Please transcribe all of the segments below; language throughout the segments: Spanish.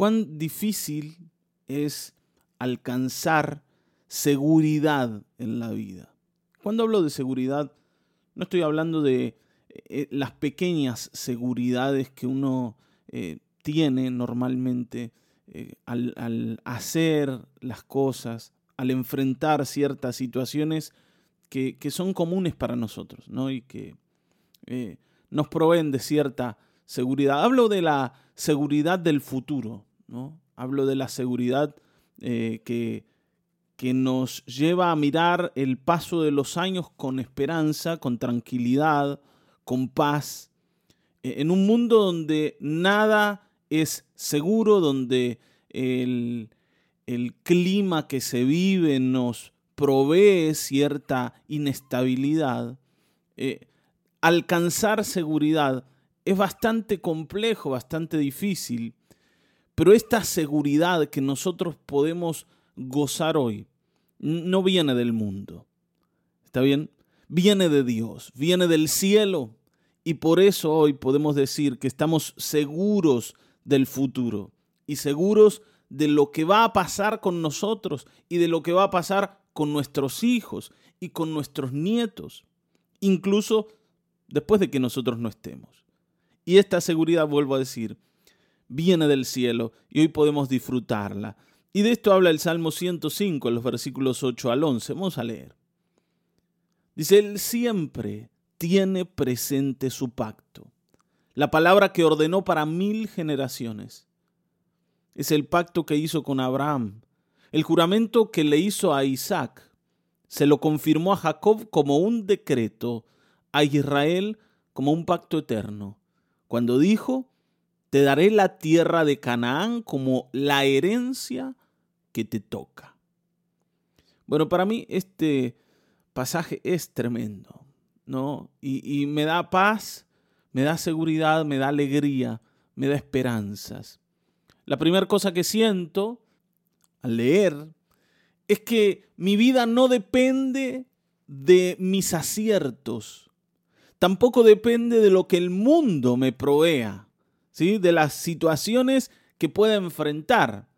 cuán difícil es alcanzar seguridad en la vida. Cuando hablo de seguridad, no estoy hablando de eh, las pequeñas seguridades que uno eh, tiene normalmente eh, al, hacer las cosas, al enfrentar ciertas situaciones que, son comunes para nosotros, ¿no? Y que nos proveen de cierta seguridad. Hablo de la seguridad del futuro, Hablo de la seguridad que, que nos lleva a mirar el paso de los años con esperanza, con tranquilidad, con paz, e, en un mundo donde nada es seguro, donde el, clima que se vive nos provee cierta inestabilidad, eh, alcanzar seguridad es bastante complejo, bastante difícil, pero esta seguridad que nosotros podemos gozar hoy no viene del mundo. ¿Está bien? Viene de Dios, viene del cielo. Y por eso hoy podemos decir que estamos seguros del futuro y seguros de lo que va a pasar con nosotros y de lo que va a pasar con nuestros hijos y con nuestros nietos, incluso después de que nosotros no estemos. Y esta seguridad, vuelvo a decir, viene del cielo y hoy podemos disfrutarla. Y de esto habla el Salmo 105 en los versículos 8 al 11. Vamos a leer. Dice, Él siempre tiene presente su pacto, la palabra que ordenó para mil generaciones. Es el pacto que hizo con Abraham, el juramento que le hizo a Isaac. Se lo confirmó a Jacob como un decreto, a Israel como un pacto eterno, cuando dijo, te daré la tierra de Canaán como la herencia que te toca. Bueno, para mí este pasaje es tremendo, ¿no? Y, me da paz, me da seguridad, me da alegría, me da esperanzas. La primera cosa que siento al leer es que mi vida no depende de mis aciertos, tampoco depende de lo que el mundo me provea, de las situaciones que pueda enfrentar.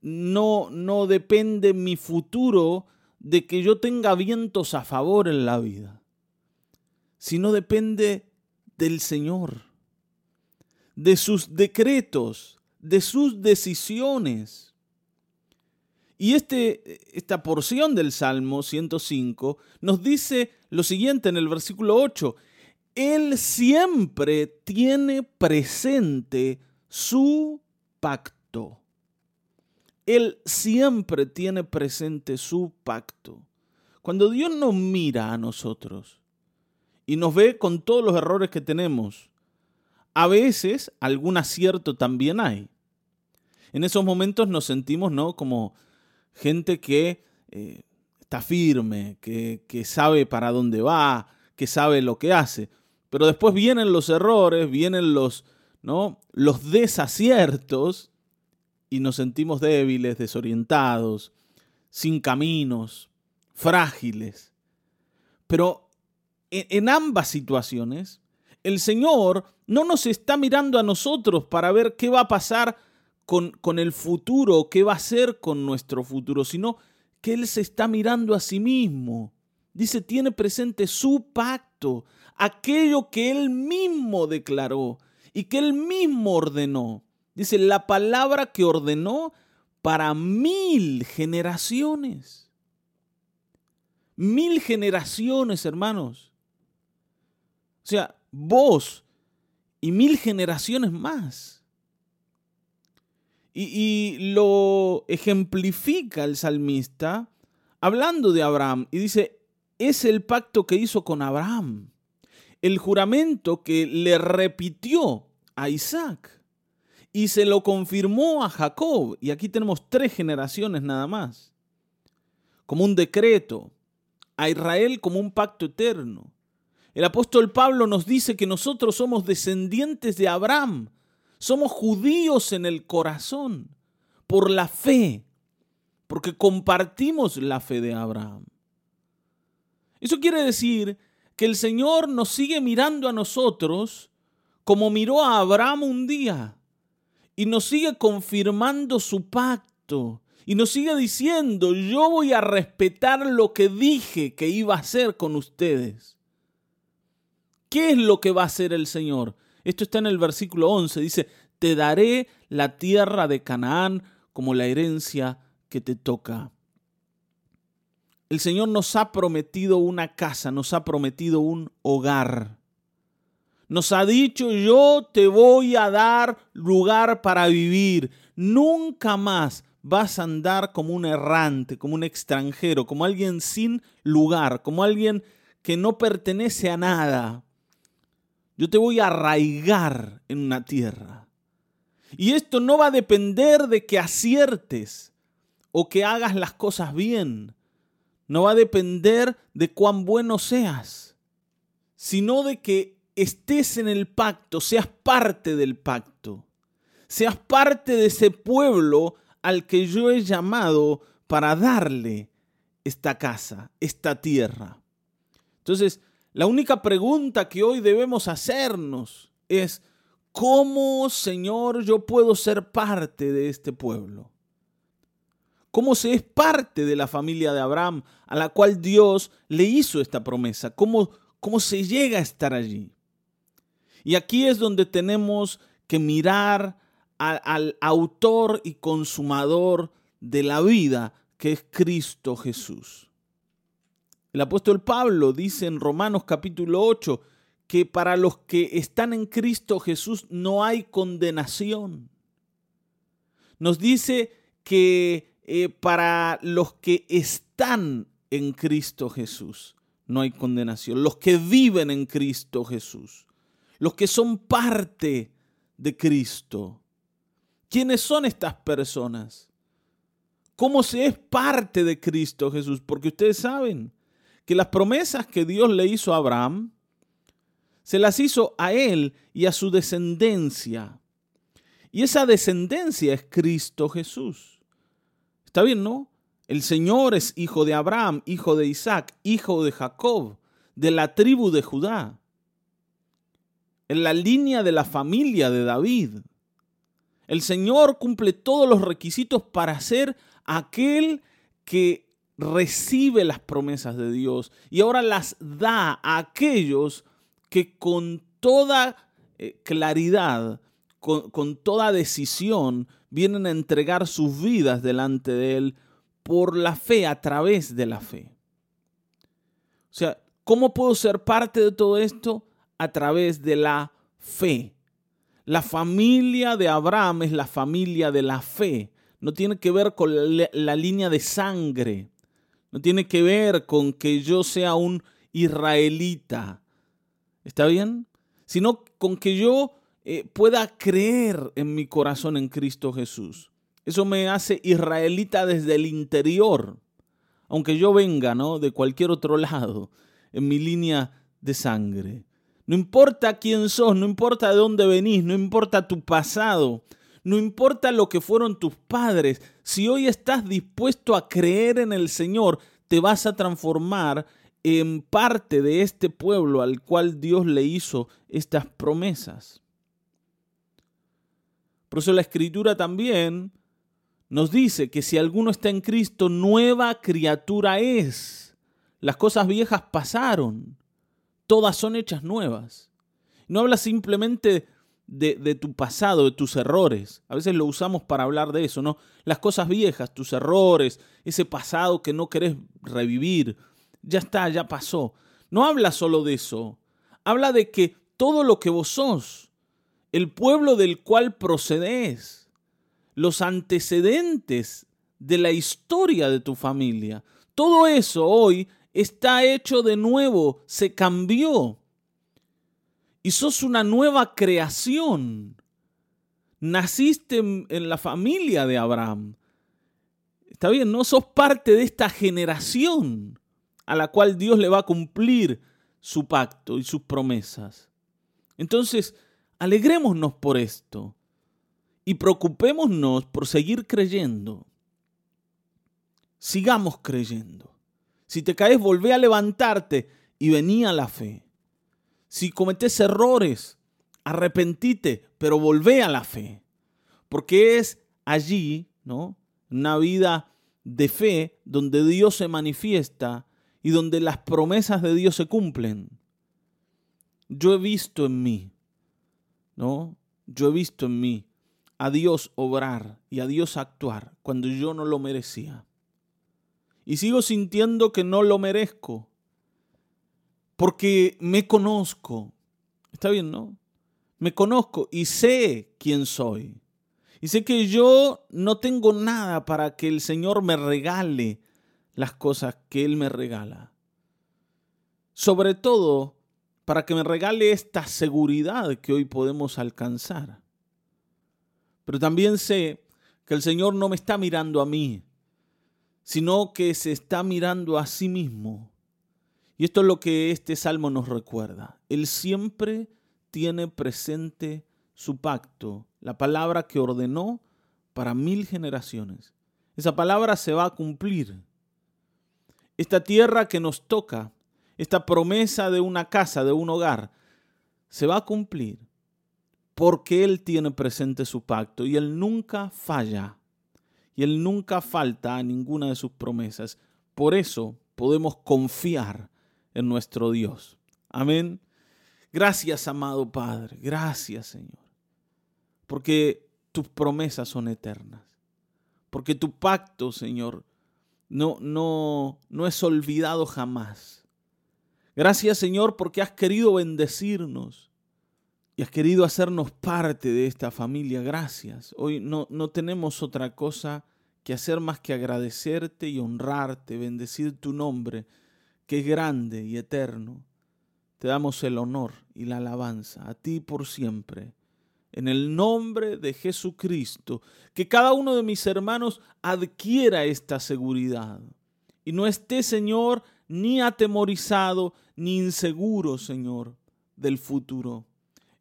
No, no depende mi futuro de que yo tenga vientos a favor en la vida, sino depende del Señor, de sus decretos, de sus decisiones. Y este, esta porción del Salmo 105 nos dice lo siguiente en el versículo 8, Él siempre tiene presente su pacto. Él siempre tiene presente su pacto. Cuando Dios nos mira a nosotros y nos ve con todos los errores que tenemos, a veces algún acierto también hay. En esos momentos nos sentimos ¿no? como gente que eh, está firme, que, que sabe para dónde va, que sabe lo que hace. Pero después vienen los errores, vienen los, ¿no? los desaciertos y nos sentimos débiles, desorientados, sin caminos, frágiles. Pero en ambas situaciones, el Señor no nos está mirando a nosotros para ver qué va a pasar con, con el futuro, qué va a hacer con nuestro futuro, sino que Él se está mirando a sí mismo. Dice, tiene presente su pacto, aquello que Él mismo declaró y que Él mismo ordenó. Dice, la palabra que ordenó para mil generaciones. Mil generaciones, hermanos. O sea, vos y mil generaciones más. Y, y, lo ejemplifica el salmista hablando de Abraham y dice, es el pacto que hizo con Abraham, el juramento que le repitió a Isaac y se lo confirmó a Jacob. Y aquí tenemos tres generaciones nada más. Como un decreto. A Israel como un pacto eterno. El apóstol Pablo nos dice que nosotros somos descendientes de Abraham. Somos judíos en el corazón. Por la fe. Porque compartimos la fe de Abraham. Eso quiere decir que el Señor nos sigue mirando a nosotros como miró a Abraham un día y nos sigue confirmando su pacto. Y nos sigue diciendo, yo voy a respetar lo que dije que iba a hacer con ustedes. ¿Qué es lo que va a hacer el Señor? Esto está en el versículo 11. Dice, te daré la tierra de Canaán como la herencia que te toca. El Señor nos ha prometido una casa, nos ha prometido un hogar. Nos ha dicho, yo te voy a dar lugar para vivir. Nunca más vas a andar como un errante, como un extranjero, como alguien sin lugar, como alguien que no pertenece a nada. Yo te voy a arraigar en una tierra. Y esto no va a depender de que aciertes o que hagas las cosas bien. No va a depender de cuán bueno seas, sino de que estés en el pacto, seas parte del pacto, seas parte de ese pueblo al que yo he llamado para darle esta casa, esta tierra. Entonces, la única pregunta que hoy debemos hacernos es, ¿cómo, Señor, yo puedo ser parte de este pueblo? ¿Cómo se es parte de la familia de Abraham a la cual Dios le hizo esta promesa? ¿Cómo, cómo se llega a estar allí? Y aquí es donde tenemos que mirar al, autor y consumador de la vida, que es Cristo Jesús. El apóstol Pablo dice en Romanos capítulo 8 que para los que están en Cristo Jesús no hay condenación. Nos dice que eh, para los que están en Cristo Jesús no hay condenación. Los que viven en Cristo Jesús. Los que son parte de Cristo. ¿Quiénes son estas personas? ¿Cómo se es parte de Cristo Jesús? Porque ustedes saben que las promesas que Dios le hizo a Abraham, se las hizo a él y a su descendencia. Y esa descendencia es Cristo Jesús. Está bien, ¿no? El Señor es hijo de Abraham, hijo de Isaac, hijo de Jacob, de la tribu de Judá, en la línea de la familia de David. El Señor cumple todos los requisitos para ser aquel que recibe las promesas de Dios y ahora las da a aquellos que con toda eh, claridad, con, toda decisión, vienen a entregar sus vidas delante de Él por la fe, a través de la fe. O sea, ¿cómo puedo ser parte de todo esto? A través de la fe. La familia de Abraham es la familia de la fe. No tiene que ver con la, línea de sangre. No tiene que ver con que yo sea un israelita. ¿Está bien? Sino con que yo eh, pueda creer en mi corazón en Cristo Jesús. Eso me hace israelita desde el interior. Aunque yo venga, ¿no? De cualquier otro lado, en mi línea de sangre. No importa quién sos, no importa de dónde venís, no importa tu pasado, no importa lo que fueron tus padres, si hoy estás dispuesto a creer en el Señor, te vas a transformar en parte de este pueblo al cual Dios le hizo estas promesas. Por eso la escritura también nos dice que si alguno está en Cristo, nueva criatura es. Las cosas viejas pasaron todas son hechas nuevas. No habla simplemente de, tu pasado, de tus errores. A veces lo usamos para hablar de eso, ¿no? Las cosas viejas, tus errores, ese pasado que no querés revivir. Ya está, ya pasó. No habla solo de eso. Habla de que todo lo que vos sos, el pueblo del cual procedés, los antecedentes de la historia de tu familia, todo eso hoy está hecho de nuevo, se cambió. Y sos una nueva creación. Naciste en, la familia de Abraham. Está bien, no sos parte de esta generación a la cual Dios le va a cumplir su pacto y sus promesas. Entonces, alegrémonos por esto y preocupémonos por seguir creyendo. Sigamos creyendo. Si te caes, volvé a levantarte y venía la fe. Si cometes errores, arrepentite, pero volvé a la fe. porque es allí, ¿no? Una vida de fe donde Dios se manifiesta y donde las promesas de Dios se cumplen. Yo he visto en mí, ¿no? Yo he visto en mí a Dios obrar y a Dios actuar cuando yo no lo merecía. Y sigo sintiendo que no lo merezco, porque me conozco. Está bien, ¿no? Me conozco y sé quién soy. Y sé que yo no tengo nada para que el Señor me regale las cosas que Él me regala. Sobre todo para que me regale esta seguridad que hoy podemos alcanzar. Pero también sé que el Señor no me está mirando a mí, sino que se está mirando a sí mismo. Y esto es lo que este salmo nos recuerda. Él siempre tiene presente su pacto, la palabra que ordenó para mil generaciones. Esa palabra se va a cumplir. Esta tierra que nos toca, esta promesa de una casa, de un hogar, se va a cumplir porque Él tiene presente su pacto y Él nunca falla y Él nunca falta a ninguna de sus promesas. Por eso podemos confiar en nuestro Dios. Amén. Gracias, amado Padre. Gracias, Señor. Porque tus promesas son eternas. Porque tu pacto, Señor, no, no, no es olvidado jamás. Gracias, Señor, porque has querido bendecirnos y has querido hacernos parte de esta familia. Gracias. Hoy no, no tenemos otra cosa que hacer más que agradecerte y honrarte, bendecir tu nombre, que es grande y eterno. Te damos el honor y la alabanza a ti por siempre. En el nombre de Jesucristo, que cada uno de mis hermanos adquiera esta seguridad y no esté, Señor, ni atemorizado ni inseguro, Señor, del futuro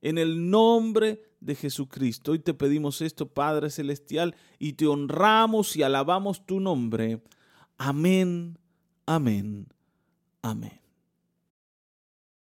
en el nombre de Jesucristo. Hoy te pedimos esto, Padre Celestial, y te honramos y alabamos tu nombre. Amén, amén, amén.